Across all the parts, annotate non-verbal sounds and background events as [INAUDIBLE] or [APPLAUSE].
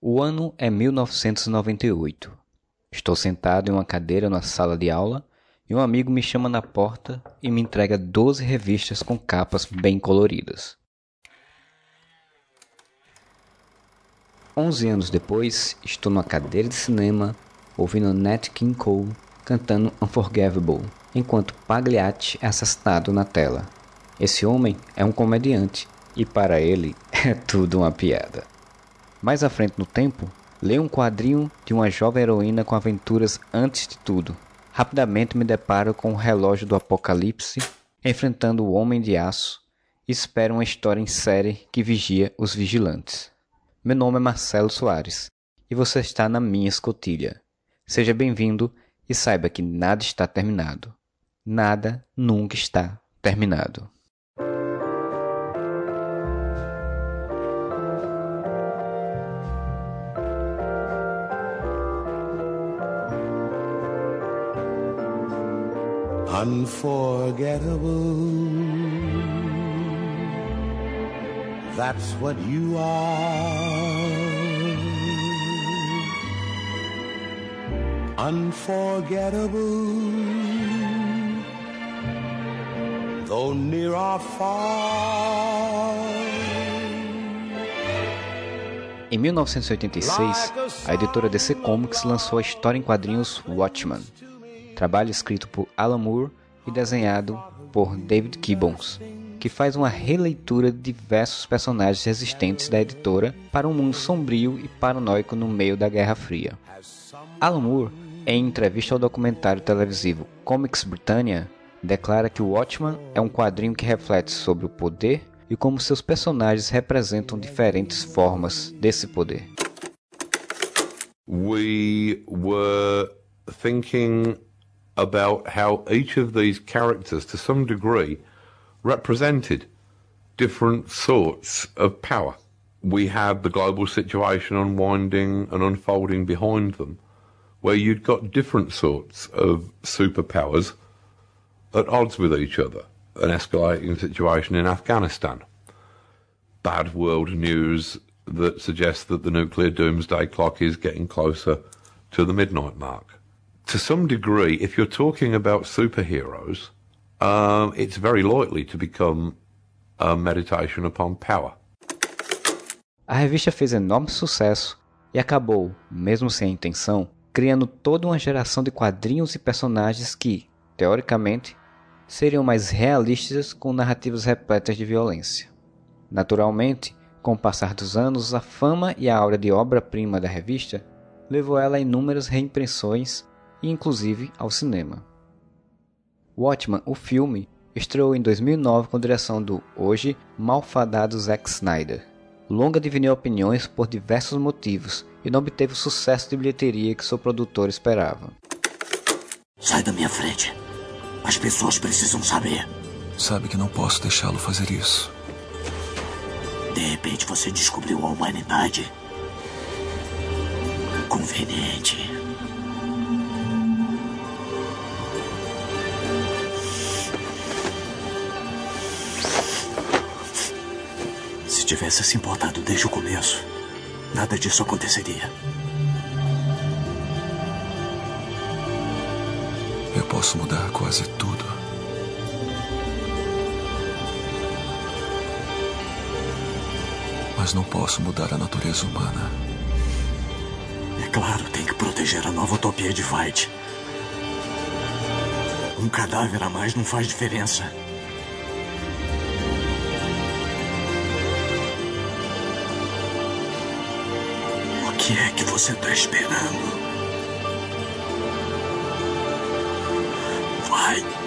O ano é 1998. Estou sentado em uma cadeira na sala de aula e um amigo me chama na porta e me entrega 12 revistas com capas bem coloridas. Onze anos depois, estou numa cadeira de cinema ouvindo Nat King Cole cantando Unforgivable, enquanto Pagliatti é assassinado na tela. Esse homem é um comediante e para ele [LAUGHS] é tudo uma piada. Mais à frente no tempo, leio um quadrinho de uma jovem heroína com aventuras antes de tudo. Rapidamente me deparo com o relógio do apocalipse enfrentando o Homem de Aço e espero uma história em série que vigia os vigilantes. Meu nome é Marcelo Soares e você está na minha escotilha. Seja bem-vindo e saiba que nada está terminado. Nada nunca está terminado. Unforgettable. That's what you are. unforgettable, though near or far. Em 1986, a editora DC Comics lançou a história em quadrinhos Watchman, trabalho escrito por Alan Moore e desenhado por David Gibbons, que faz uma releitura de diversos personagens existentes da editora para um mundo sombrio e paranoico no meio da Guerra Fria. Alan Moore em entrevista ao documentário televisivo Comics Britannia, declara que o Watchman é um quadrinho que reflete sobre o poder e como seus personagens representam diferentes formas desse poder. We were thinking about how each of these characters, to some degree, represented different sorts of power. We had the global situation unwinding and unfolding behind them. where you'd got different sorts of superpowers at odds with each other. An escalating situation in Afghanistan. Bad world news that suggests that the nuclear doomsday clock is getting closer to the midnight mark. To some degree, if you're talking about superheroes, um, it's very likely to become a meditation upon power. A revista fez enorme sucesso e acabou, mesmo sem intenção, criando toda uma geração de quadrinhos e personagens que, teoricamente, seriam mais realistas com narrativas repletas de violência. Naturalmente, com o passar dos anos, a fama e a aura de obra-prima da revista levou ela a inúmeras reimpressões e inclusive ao cinema. Watchman, o filme, estreou em 2009 com direção do hoje malfadado Zack Snyder. Longa dividiu opiniões por diversos motivos e não obteve o sucesso de bilheteria que seu produtor esperava. Sai da minha frente. As pessoas precisam saber. Sabe que não posso deixá-lo fazer isso. De repente você descobriu a humanidade. Conveniente. Se tivesse se importado desde o começo, nada disso aconteceria. Eu posso mudar quase tudo. Mas não posso mudar a natureza humana. É claro, tem que proteger a nova utopia de Fight. Um cadáver a mais não faz diferença. Que é que você está esperando? Vai.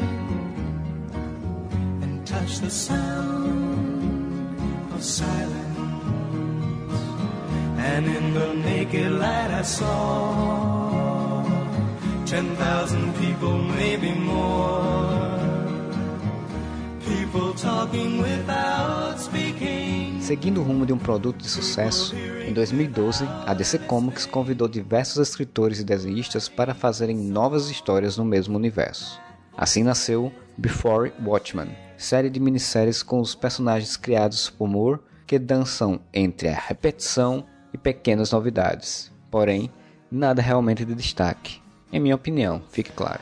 touched the sound of silence. And in the naked light I saw ten thousand people, maybe more. Seguindo o rumo de um produto de sucesso, em 2012, a DC Comics convidou diversos escritores e desenhistas para fazerem novas histórias no mesmo universo. Assim nasceu Before Watchmen, série de minisséries com os personagens criados por Moore que dançam entre a repetição e pequenas novidades. Porém, nada realmente de destaque. Em minha opinião, fique claro.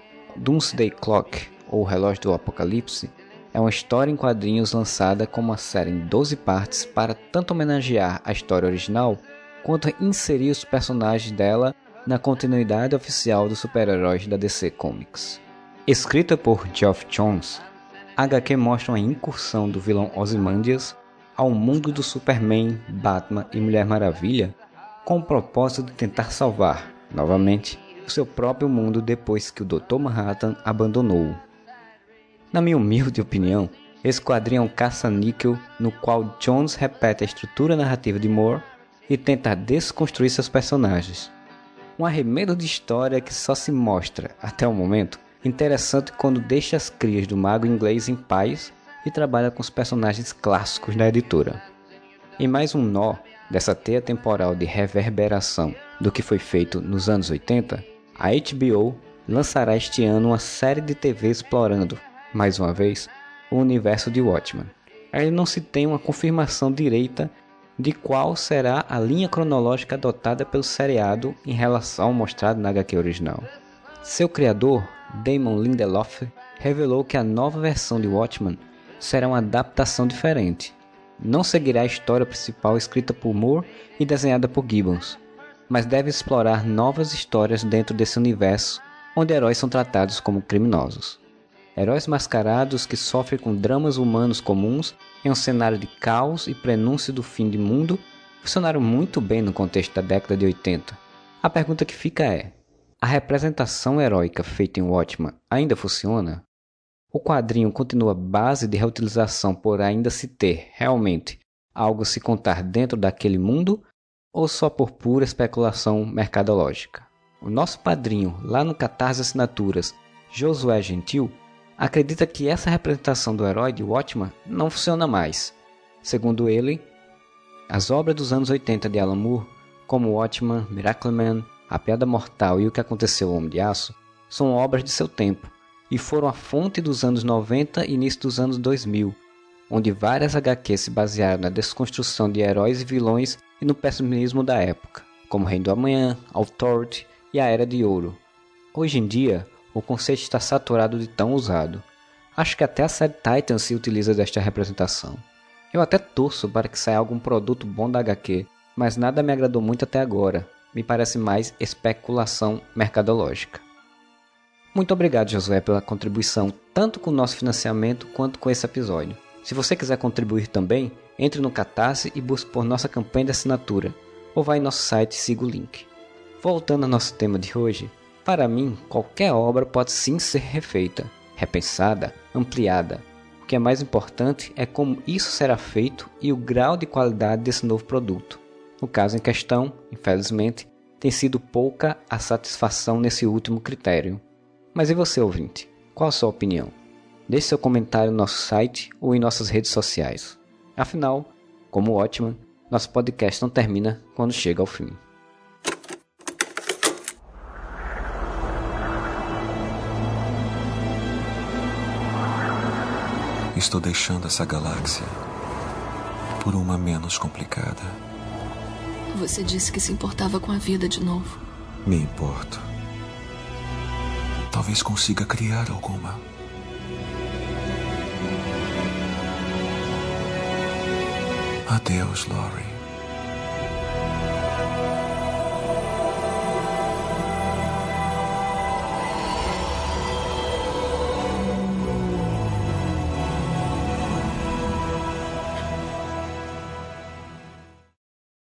Doomsday Clock, ou Relógio do Apocalipse, é uma história em quadrinhos lançada como uma série em 12 partes para tanto homenagear a história original quanto inserir os personagens dela na continuidade oficial dos super-heróis da DC Comics. Escrita por Geoff Jones, a HQ mostra uma incursão do vilão Ozymandias ao mundo do Superman, Batman e Mulher Maravilha com o propósito de tentar salvar, novamente, seu próprio mundo depois que o Dr. Manhattan abandonou-o. Na minha humilde opinião, esse quadrinho é um caça-níquel no qual Jones repete a estrutura narrativa de Moore e tenta desconstruir seus personagens. Um arremedo de história que só se mostra, até o momento, interessante quando deixa as crias do mago inglês em paz e trabalha com os personagens clássicos da editora. Em mais um nó dessa teia temporal de reverberação do que foi feito nos anos 80, a HBO lançará este ano uma série de TV explorando, mais uma vez, o universo de Watchmen. Ainda não se tem uma confirmação direita de qual será a linha cronológica adotada pelo seriado em relação ao mostrado na HQ original. Seu criador, Damon Lindelof, revelou que a nova versão de Watchmen será uma adaptação diferente. Não seguirá a história principal escrita por Moore e desenhada por Gibbons, mas deve explorar novas histórias dentro desse universo onde heróis são tratados como criminosos. Heróis mascarados que sofrem com dramas humanos comuns em um cenário de caos e prenúncio do fim do mundo funcionaram muito bem no contexto da década de 80. A pergunta que fica é: a representação heróica feita em Watchmen ainda funciona? O quadrinho continua base de reutilização por ainda se ter, realmente, algo a se contar dentro daquele mundo ou só por pura especulação mercadológica? O nosso padrinho, lá no Catarse Assinaturas, Josué Gentil, acredita que essa representação do herói de Watchman não funciona mais. Segundo ele, as obras dos anos 80 de Alan Moore, como Watchman, Miracle Man, A Piada Mortal e O que Aconteceu ao Homem de Aço, são obras de seu tempo e foram a fonte dos anos 90 e início dos anos 2000, onde várias HQs se basearam na desconstrução de heróis e vilões e no pessimismo da época, como Reino do Amanhã, Authority e a Era de Ouro. Hoje em dia, o conceito está saturado de tão usado. Acho que até a série Titan se utiliza desta representação. Eu até torço para que saia algum produto bom da HQ, mas nada me agradou muito até agora. Me parece mais especulação mercadológica. Muito obrigado, Josué, pela contribuição, tanto com o nosso financiamento quanto com esse episódio. Se você quiser contribuir também, entre no Catarse e busque por nossa campanha de assinatura, ou vá em nosso site e siga o link. Voltando ao nosso tema de hoje, para mim, qualquer obra pode sim ser refeita, repensada, ampliada. O que é mais importante é como isso será feito e o grau de qualidade desse novo produto. No caso em questão, infelizmente, tem sido pouca a satisfação nesse último critério. Mas e você, ouvinte? Qual a sua opinião? Deixe seu comentário no nosso site ou em nossas redes sociais. Afinal, como Watchman, nosso podcast não termina quando chega ao fim. Estou deixando essa galáxia por uma menos complicada. Você disse que se importava com a vida de novo. Me importo. Talvez consiga criar alguma. Adeus, Laurie.